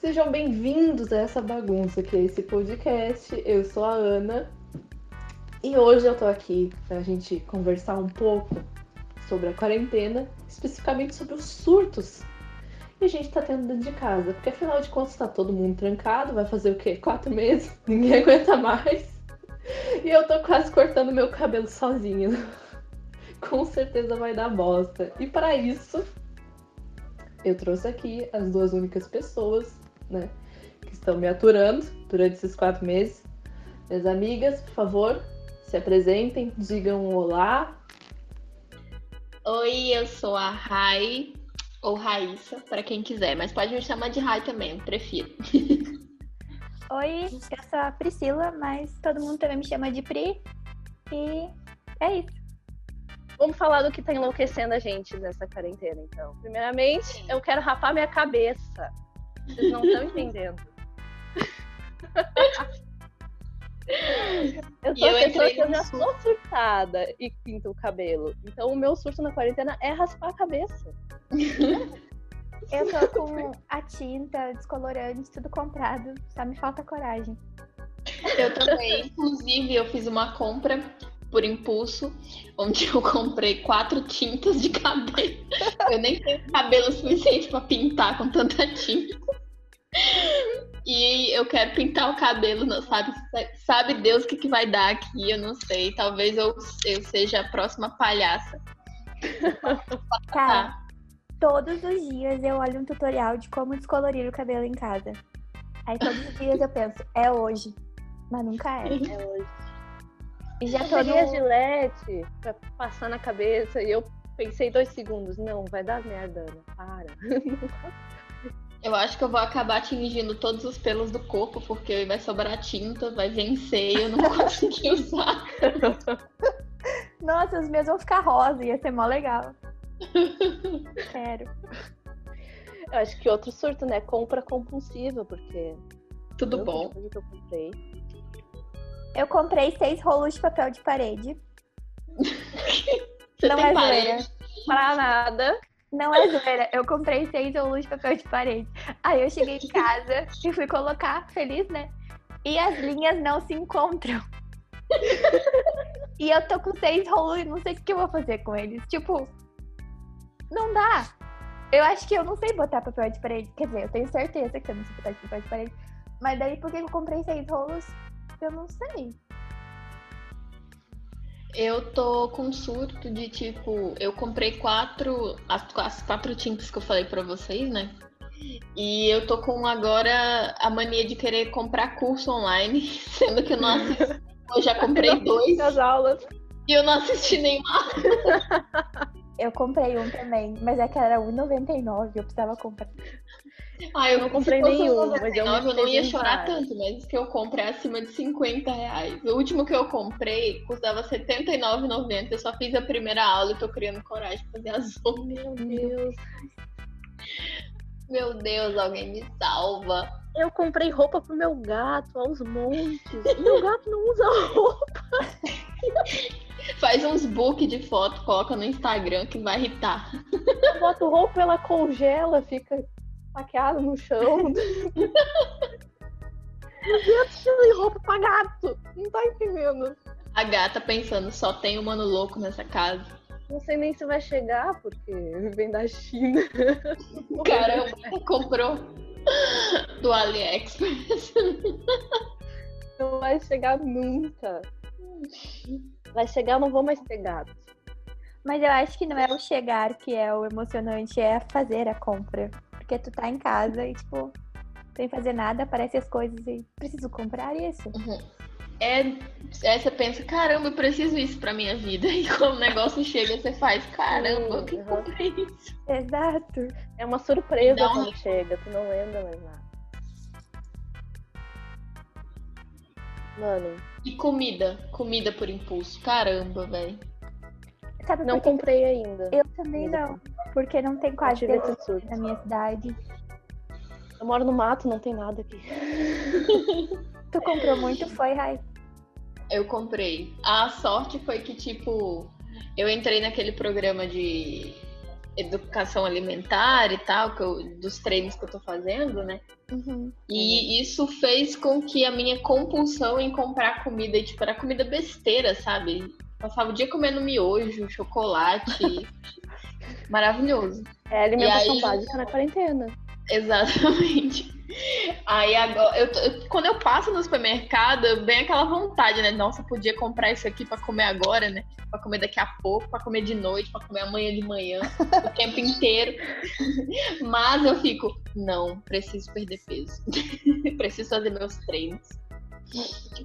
Sejam bem-vindos a essa bagunça que é esse podcast. Eu sou a Ana e hoje eu tô aqui pra gente conversar um pouco sobre a quarentena, especificamente sobre os surtos que a gente tá tendo dentro de casa. Porque afinal de contas tá todo mundo trancado, vai fazer o quê? Quatro meses? Ninguém aguenta mais. E eu tô quase cortando meu cabelo sozinha. Com certeza vai dar bosta. E para isso, eu trouxe aqui as duas únicas pessoas, né, que estão me aturando durante esses quatro meses. Minhas amigas, por favor, se apresentem, digam um olá. Oi, eu sou a Rai, ou Raíssa, para quem quiser, mas pode me chamar de Rai também, prefiro. Oi, eu sou a Priscila, mas todo mundo também me chama de Pri. E é isso. Vamos falar do que tá enlouquecendo a gente nessa quarentena, então. Primeiramente, eu quero rapar minha cabeça. Vocês não estão entendendo. eu sou eu a pessoa que eu já sou surtada e pinto o cabelo. Então o meu surto na quarentena é raspar a cabeça. Eu tô com a tinta, descolorante, tudo comprado. Só me falta coragem. Eu também, inclusive, eu fiz uma compra por impulso, onde eu comprei quatro tintas de cabelo. Eu nem tenho cabelo suficiente para pintar com tanta tinta. Eu quero pintar o cabelo, não sabe? Sabe Deus o que, que vai dar aqui, eu não sei. Talvez eu, eu seja a próxima palhaça. Cara, todos os dias eu olho um tutorial de como descolorir o cabelo em casa. Aí todos os dias eu penso, é hoje. Mas nunca é. É hoje. E já tô a no... gilete pra passar na cabeça e eu pensei dois segundos. Não, vai dar merda, Ana. Para. Eu acho que eu vou acabar tingindo todos os pelos do corpo, porque vai sobrar tinta, vai vencer e eu não vou conseguir usar. Nossa, os meus vão ficar rosa, ia ser mó legal. Quero. Eu acho que outro surto, né? Compra compulsiva, porque. Tudo eu, bom. que eu comprei. Eu comprei seis rolos de papel de parede. Você Não tem é parede? Pra nada. Não é zoeira, eu comprei seis rolos de papel de parede. Aí eu cheguei em casa e fui colocar, feliz, né? E as linhas não se encontram. e eu tô com seis rolos e não sei o que eu vou fazer com eles. Tipo, não dá. Eu acho que eu não sei botar papel de parede. Quer dizer, eu tenho certeza que eu não sei botar papel de parede. Mas daí, por que eu comprei seis rolos? Eu não sei. Eu tô com surto de tipo, eu comprei quatro, as, as quatro tintas que eu falei pra vocês, né? E eu tô com agora a mania de querer comprar curso online, sendo que eu não assisti. Eu já comprei dois As aulas. e eu não assisti nenhum. Eu comprei um também, mas é que era R$1,99, eu precisava comprar. Ah, Eu não comprei nenhum, mas eu 99, eu não ia chorar tanto, mas que eu comprei é acima de 50 reais. O último que eu comprei custava R$ 79,90. Eu só fiz a primeira aula e tô criando coragem pra fazer as outras. Meu Deus. Meu Deus, alguém me salva. Eu comprei roupa pro meu gato aos montes. Meu gato não usa roupa. Faz uns book de foto, coloca no Instagram que vai irritar. Eu boto roupa, ela congela, fica saqueada no chão. Tirei roupa pra gato. Não tá entendendo. A gata pensando, só tem humano louco nessa casa. Não sei nem se vai chegar, porque vem da China. Caramba, comprou do AliExpress. Não vai chegar nunca. Vai chegar, eu não vou mais gato. Mas eu acho que não é o chegar que é o emocionante, é fazer a compra. Porque tu tá em casa e, tipo, sem fazer nada, aparecem as coisas e preciso comprar isso. É, aí você pensa, caramba, eu preciso isso pra minha vida. E quando o negócio chega, você faz, caramba, eu que Uhum. comprei isso. Exato. É uma surpresa um- quando chega, tu não lembra mais nada. Mano, E comida, comida por impulso. Caramba, velho. Sabe não comprei ainda. eu também não? Porque não tem quase surto. na minha cidade. Eu moro no mato, não tem nada aqui. Tu comprou muito, foi, Rai? Eu comprei. A sorte foi que, tipo, eu entrei naquele programa de educação alimentar e tal, que eu, dos treinos que eu tô fazendo, né? Uhum. E isso fez com que a minha compulsão em comprar comida, e, tipo, era comida besteira, sabe? Passava o dia comendo miojo, chocolate. maravilhoso. É alimentação aí- básica na quarentena. Exatamente. Aí agora, eu, eu- quando eu passo no supermercado, vem aquela vontade, né? Nossa, podia comprar isso aqui pra comer agora, né? Pra comer daqui a pouco, pra comer de noite, pra comer amanhã de manhã, o tempo inteiro. Mas eu fico, não, preciso perder peso. preciso fazer meus treinos.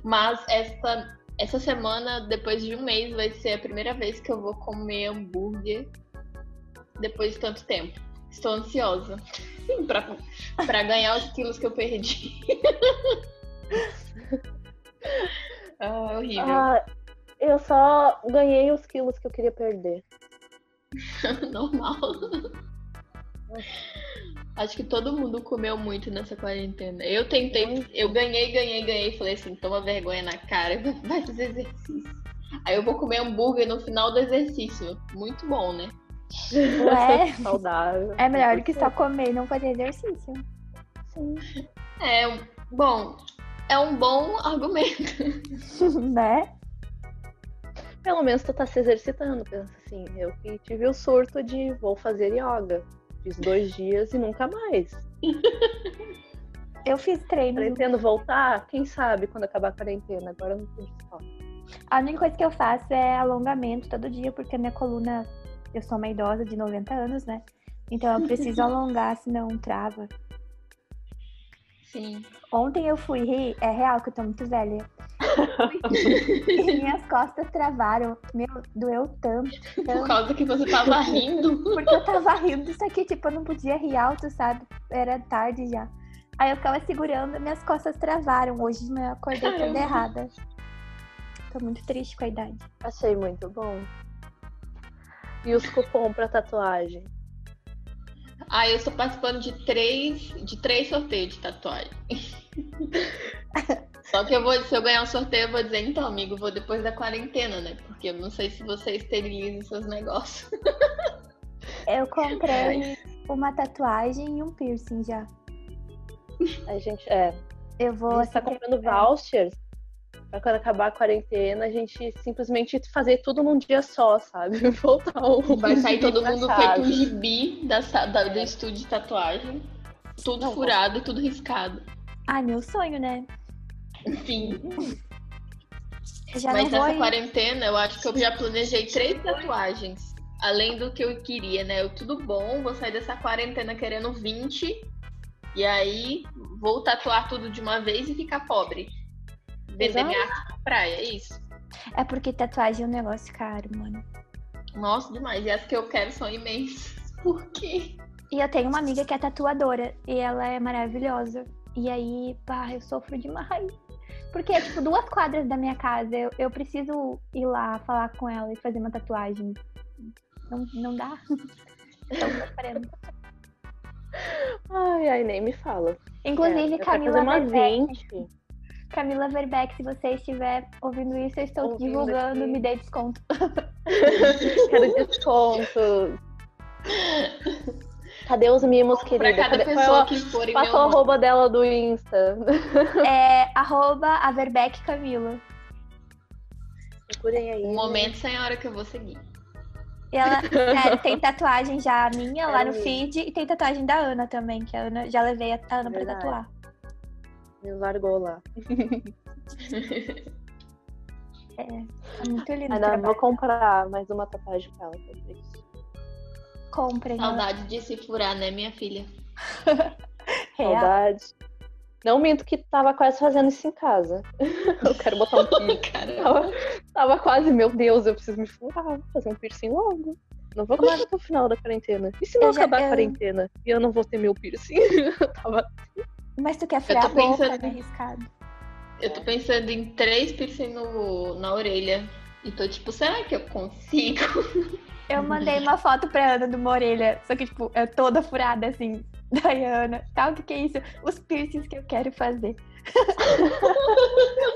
Mas essa, essa semana, depois de um mês, vai ser a primeira vez que eu vou comer hambúrguer depois de tanto tempo. Estou ansiosa pra, pra ganhar os quilos que eu perdi. ah, é horrível. Ah, eu só ganhei os quilos que eu queria perder. Normal. Acho que todo mundo comeu muito nessa quarentena. Eu tentei, eu ganhei, ganhei, ganhei. Falei assim, toma vergonha na cara, vai fazer exercício. Aí eu vou comer hambúrguer no final do exercício. Muito bom, né? Ué, Saudável. é melhor do que só comer e não fazer exercício. Sim. É, bom, é um bom argumento. né? Pelo menos tu tá se exercitando. Pensa assim, eu que tive o surto de vou fazer yoga. Fiz dois dias e nunca mais. Eu fiz treino. Pretendo voltar, quem sabe, quando acabar a quarentena. Agora eu não pude só. A única coisa que eu faço é alongamento todo dia, porque a minha coluna. Eu sou uma idosa de 90 anos, né? Então eu preciso alongar, senão trava. Sim. Ontem eu fui rir, é real que eu tô muito velha. e minhas costas travaram. Meu, doeu tanto, Por tanto. causa que você tava rindo. Porque eu tava rindo, isso aqui, tipo, eu não podia rir alto, sabe? Era tarde já. Aí eu ficava segurando, minhas costas travaram. Hoje de manhã eu acordei toda errada. Tô muito triste com a idade. Achei muito bom. E os cupom pra tatuagem? Ah, eu estou participando de três, de três sorteios de tatuagem. Só que eu vou, se eu ganhar um sorteio, eu vou dizer, então, amigo, vou depois da quarentena, né? Porque eu não sei se você esteriliza os seus negócios. Eu comprei uma tatuagem e um piercing já. A gente, é, Eu vou gente tá comprando vouchers pra quando acabar a quarentena, a gente simplesmente fazer tudo num dia só, sabe? Voltar o Vai sair todo mundo feito um gibi da, da- do estúdio de tatuagem. Tudo Não, furado e tudo riscado. Ai, meu sonho, né? Enfim. Já Mas vou nessa ir. quarentena, eu acho que eu já planejei três tatuagens. Além do que eu queria, né? Eu, tudo bom, vou sair dessa quarentena querendo 20. E aí, vou tatuar tudo de uma vez e ficar pobre. Vender minha arte na praia, é isso. É porque tatuagem é um negócio caro, mano. Nossa, demais. E as que eu quero são imensas. Por quê? E eu tenho uma amiga que é tatuadora e ela é maravilhosa. E aí, pá, eu sofro demais. Porque é tipo duas quadras da minha casa. Eu, eu preciso ir lá falar com ela e fazer uma tatuagem. Não, não dá. Tô sofrendo. Ai, ai, nem me fala. Inclusive, É, eu quero Camila fazer. 20. Camila Verbeck, se você estiver ouvindo isso, eu estou Ouvindo divulgando, aqui. me dê desconto. Quero desconto. Cadê os mimos, Pra querida? cada Cadê- pessoa Qual é que for o nome. arroba dela do Insta. É arroba a Verbeck Camila. Procurem aí. Um momento sem a hora que eu vou seguir. E ela sério, tem tatuagem já minha lá Quero no feed e tem tatuagem da Ana também, que a Ana já levei a Ana pra Verdade. tatuar. Me largou lá. É muito lindo. Ainda vou comprar mais uma tatuagem pra ela. isso. Comprem. ela. Saudade de se furar, né, minha filha? Real. Saudade. Não minto que tava quase fazendo isso em casa. Eu quero botar um piercing. Tava, tava quase, meu Deus, eu preciso me furar, vou fazer um piercing logo. Não vou aguentar até o final da quarentena. E se não Eu já- acabar eu- a quarentena e eu não vou ter meu piercing? Eu tava Mas tu quer furar a boca, pensando- né? Arriscado. Eu tô pensando em três piercing no, na orelha. E tô tipo, será que eu consigo? Eu mandei uma foto pra Ana de uma orelha, só que, tipo, é toda furada, assim. Daí a Ana, tá, o que que é isso? Os piercings que eu quero fazer.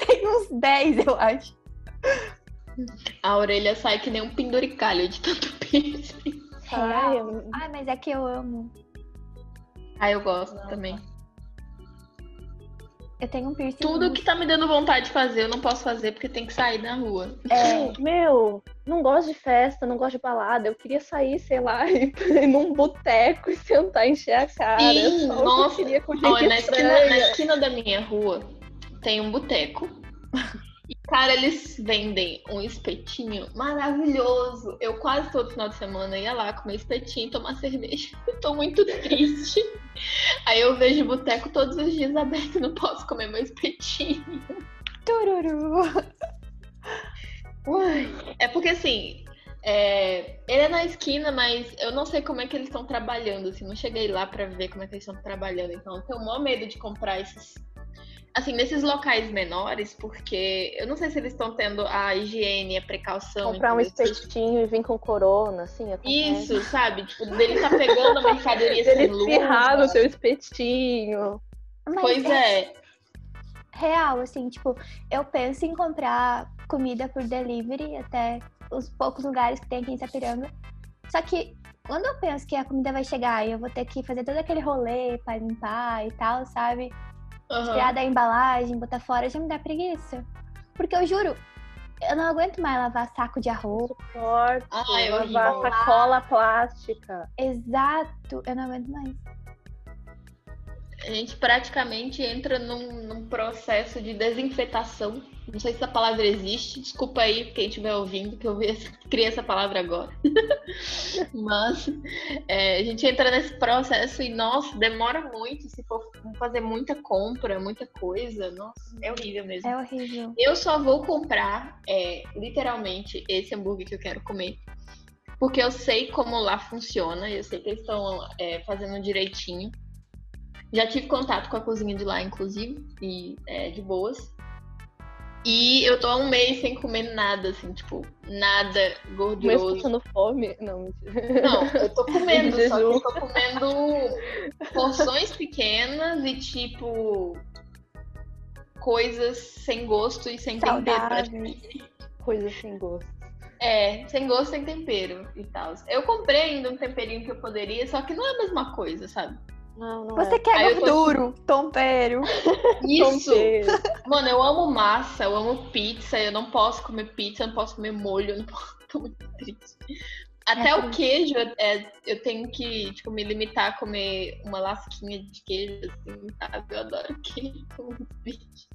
Tem uns 10, eu acho. A orelha sai que nem um penduricalho de tanto piercing. Ai, Real. eu- Ai, mas é que eu amo. Ah, eu gosto também. Eu tenho um piercing. Tudo que tá me dando vontade de fazer, eu não posso fazer porque tem que sair na rua. É, Meu, não gosto de festa, não gosto de balada. Eu queria sair, sei lá, e ir num boteco e sentar e encher a cara. Sim, Só que eu nossa. queria com gente Olha, na esquina, na esquina da minha rua tem um boteco. Cara, eles vendem um espetinho maravilhoso. Eu quase todo final de semana ia lá comer espetinho e tomar cerveja. Eu tô muito triste. Aí eu vejo o boteco todos os dias aberto e não posso comer meu espetinho. tururu. É porque assim, é, ele é na esquina, mas eu não sei como é que eles estão trabalhando, assim, não cheguei lá pra ver como é que eles estão trabalhando, então eu tenho o maior medo de comprar esses, assim, nesses locais menores, porque eu não sei se eles estão tendo a higiene, a precaução. Comprar um entendeu? espetinho e vir com corona, assim, acontece. Isso, sabe? Tipo, dele tá pegando a mercadoria Ele sem luva. no teu espetinho. Mas Pois é. real, assim, tipo, eu penso em comprar comida por delivery até os poucos lugares que tem aqui em Sapiranga. Só que quando eu penso que a comida vai chegar e eu vou ter que fazer todo aquele rolê pra limpar e tal, sabe? Aham. Tirar da embalagem, botar fora, já me dá preguiça. Porque eu juro, eu não aguento mais lavar saco de arroz. Suporte, Ah, lavar horrível. sacola plástica. Exato, eu não aguento mais. A gente praticamente entra num, num processo de desinfetação. Não sei se essa palavra existe. Desculpa aí quem estiver ouvindo, que eu criei essa palavra agora. Mas é, a gente entra nesse processo e, nossa, demora muito. Se for fazer muita compra, muita coisa, nossa, é horrível mesmo. É horrível. Eu só vou comprar, é, literalmente, esse hambúrguer que eu quero comer. Porque eu sei como lá funciona, eu sei que eles estão é, fazendo direitinho. Já tive contato com a cozinha de lá, inclusive, e é de boas. E eu tô há um mês sem comer nada, assim, tipo, nada Mas gorduroso. passando fome. Não, mentira. Não, eu tô comendo, só que eu tô comendo porções pequenas e, tipo, coisas sem gosto e sem tempero. Saudáveis. Coisa sem gosto. É, sem gosto, sem tempero e tal. Eu comprei ainda um temperinho que eu poderia, só que não é a mesma coisa, sabe? Não, não Você é. quer Aí eu tô- gorduro, tempero. Isso! Tompeiro. Mano, eu amo massa, eu amo pizza, eu não posso comer pizza, eu não posso comer molho, eu não posso. Tô muito triste. Até É o queijo, é, eu tenho que tipo, me limitar a comer uma lasquinha de queijo, assim, sabe? Eu adoro queijo, muito triste.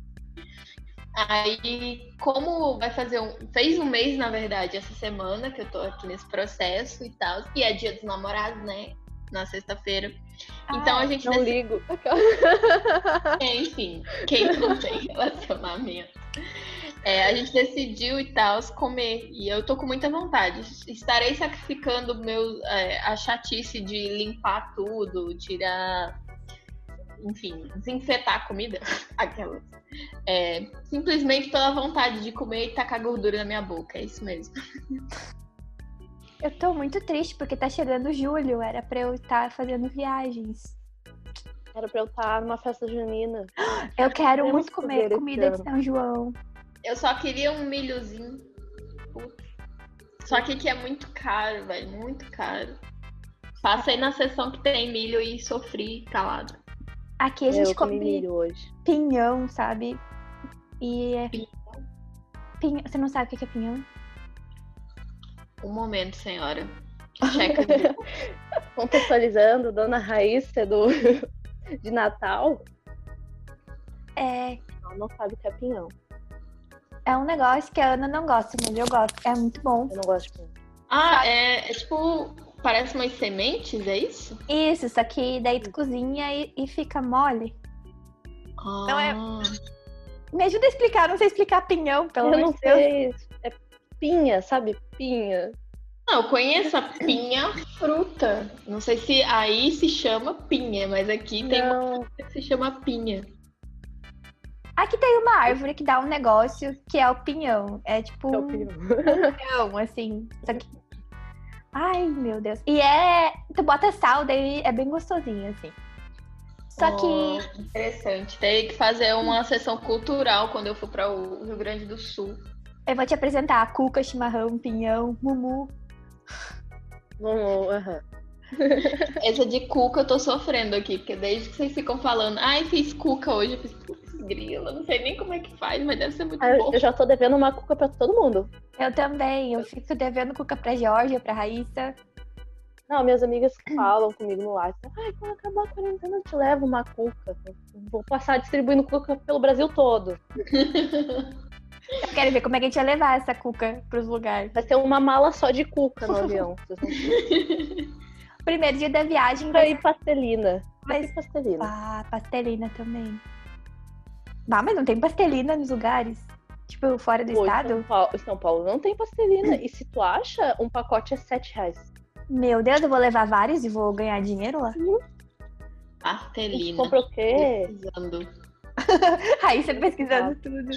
Aí, como vai fazer um. Fez um mês, na verdade, essa semana que eu tô aqui nesse processo e tal. E é dia dos namorados, né? Na sexta-feira. Então a gente Não decidi- ligo. é, enfim, quem não tem relacionamento. É, a gente decidiu e tal comer. E eu tô com muita vontade. Estarei sacrificando meu, é, a chatice de limpar tudo, tirar. Enfim, desinfetar a comida. Aquelas. É, simplesmente pela vontade de comer e tacar gordura na minha boca. É isso mesmo. Eu tô muito triste porque tá chegando julho, era pra eu estar fazendo viagens. Era pra eu estar numa festa junina. Eu quero Temos muito comer comida de. São João. Eu só queria um milhozinho. Putz. Só que aqui é muito caro, velho. Muito caro. Passei na sessão que tem milho e sofri calado. Aqui a gente eu come milho hoje. pinhão, sabe? E é. Pinhão. Você não sabe o que é pinhão? Um momento, senhora. Checa. Contextualizando, Dona Raíssa do... de Natal. É, Ela não sabe o que é pinhão. é um negócio que a Ana não gosta, mas eu gosto. É muito bom. Eu não gosto de pinhão. ah, é, é tipo. Parece umas sementes, é isso? Isso, só que daí tu cozinha e, e fica mole. Ah, Não é- Me ajuda a explicar, não sei explicar pinhão, pelo eu amor não de Deus. sei. Pinha, sabe? Pinha. Não, eu conheço a pinha fruta. Não sei se aí se chama pinha, mas aqui tem uma Não, fruta que se chama pinha. Aqui tem uma árvore que dá um negócio que é o pinhão. É tipo é o um pinhão. pinhão, assim. Só que... Ai, meu Deus. E é. Tu bota sal, daí é bem gostosinho, assim. Só que. Oh, interessante. Tem que fazer uma sessão cultural quando eu for para o Rio Grande do Sul. Eu vou te apresentar cuca, chimarrão, pinhão, mumu. Vamos, aham. Essa de cuca eu tô sofrendo aqui, porque desde que vocês ficam falando, ai, fiz cuca hoje, eu fiz grila, não sei nem como é que faz, mas deve ser muito Ah, bom. Eu já tô devendo uma cuca pra todo mundo. Eu também. Eu fico devendo cuca pra Georgia, pra Raíssa. Não, minhas amigas falam comigo no WhatsApp. Ai, quando acabar a quarentena eu te levo uma cuca. Eu Vou passar distribuindo cuca pelo Brasil todo. Eu quero ver como é que a gente vai levar essa cuca pros lugares. Vai ter uma mala só de cuca no avião. Primeiro dia da viagem vai e pastelina. Vai- e pastelina. Ah, pastelina também. Ah, mas não tem pastelina nos lugares? Tipo, fora do Pô, estado? São Paulo, em São Paulo não tem pastelina. E se tu acha, um pacote é 7 reais. Meu Deus, eu vou levar vários e vou ganhar dinheiro lá? A gente Pastelina. compra o quê? Precisando. Raíssa pesquisando tudo.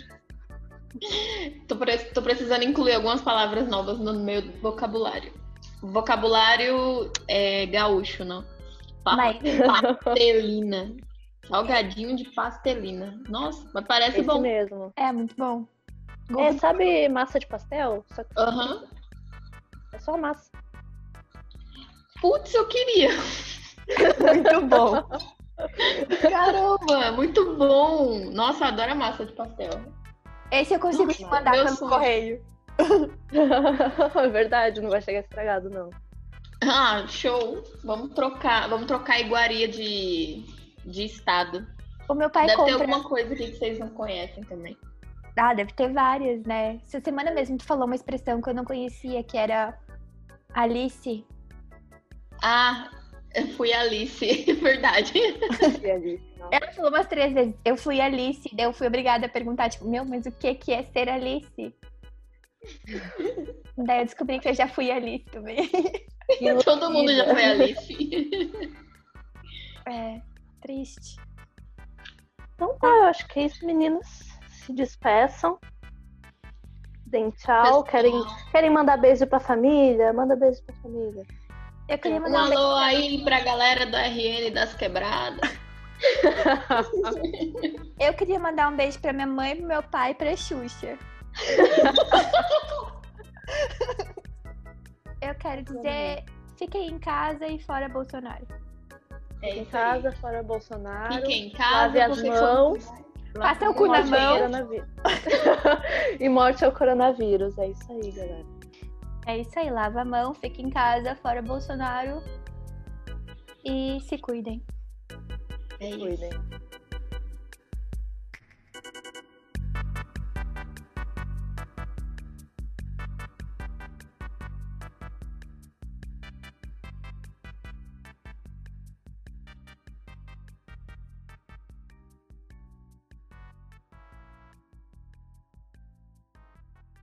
Tô, pre- tô precisando incluir algumas palavras novas no meu vocabulário. Vocabulário é gaúcho, não? Pa- Mas- Pastelina. Salgadinho de pastelina. Nossa, mas parece Esse bom. mesmo. É muito bom. É, sabe massa de pastel? Só que Aham. é só massa. Putz, eu queria. Muito bom. Caramba, muito bom. Nossa, eu adoro a massa de pastel. Esse eu consigo te mandar pelo correio. é verdade, não vai chegar estragado, não. Ah, show. Vamos trocar, vamos trocar a iguaria de, de estado. O meu pai Deve ter compra. alguma coisa aqui que vocês não conhecem também. Ah, deve ter várias, né? Essa semana mesmo tu falou uma expressão que eu não conhecia, que era Alice. Ah, eu fui Alice, verdade. E ali, não. Ela falou umas três vezes. Eu fui Alice, daí eu fui obrigada a perguntar, tipo, meu, mas o que que é ser Alice? daí eu descobri que eu já fui Alice também. Todo mundo já foi Alice. É, triste. Então tá, eu acho que é isso, meninas. Se despeçam. Deem tchau. Querem, querem mandar beijo pra família? Manda beijo pra família. Eu queria Um mandar um beijo. alô aí pra galera do RN das quebradas. Eu queria mandar um beijo pra minha mãe, pro meu pai e pra Xuxa. Eu quero dizer, fiquem em casa e fora Bolsonaro. É Fique em casa, aí. fora Bolsonaro. Fiquem em casa. Lave as mãos. Passa o cu na mão. e morte ao coronavírus. É isso aí, galera. É isso aí, lava a mão, fica em casa, fora Bolsonaro. E se cuidem. É isso. Cuidem.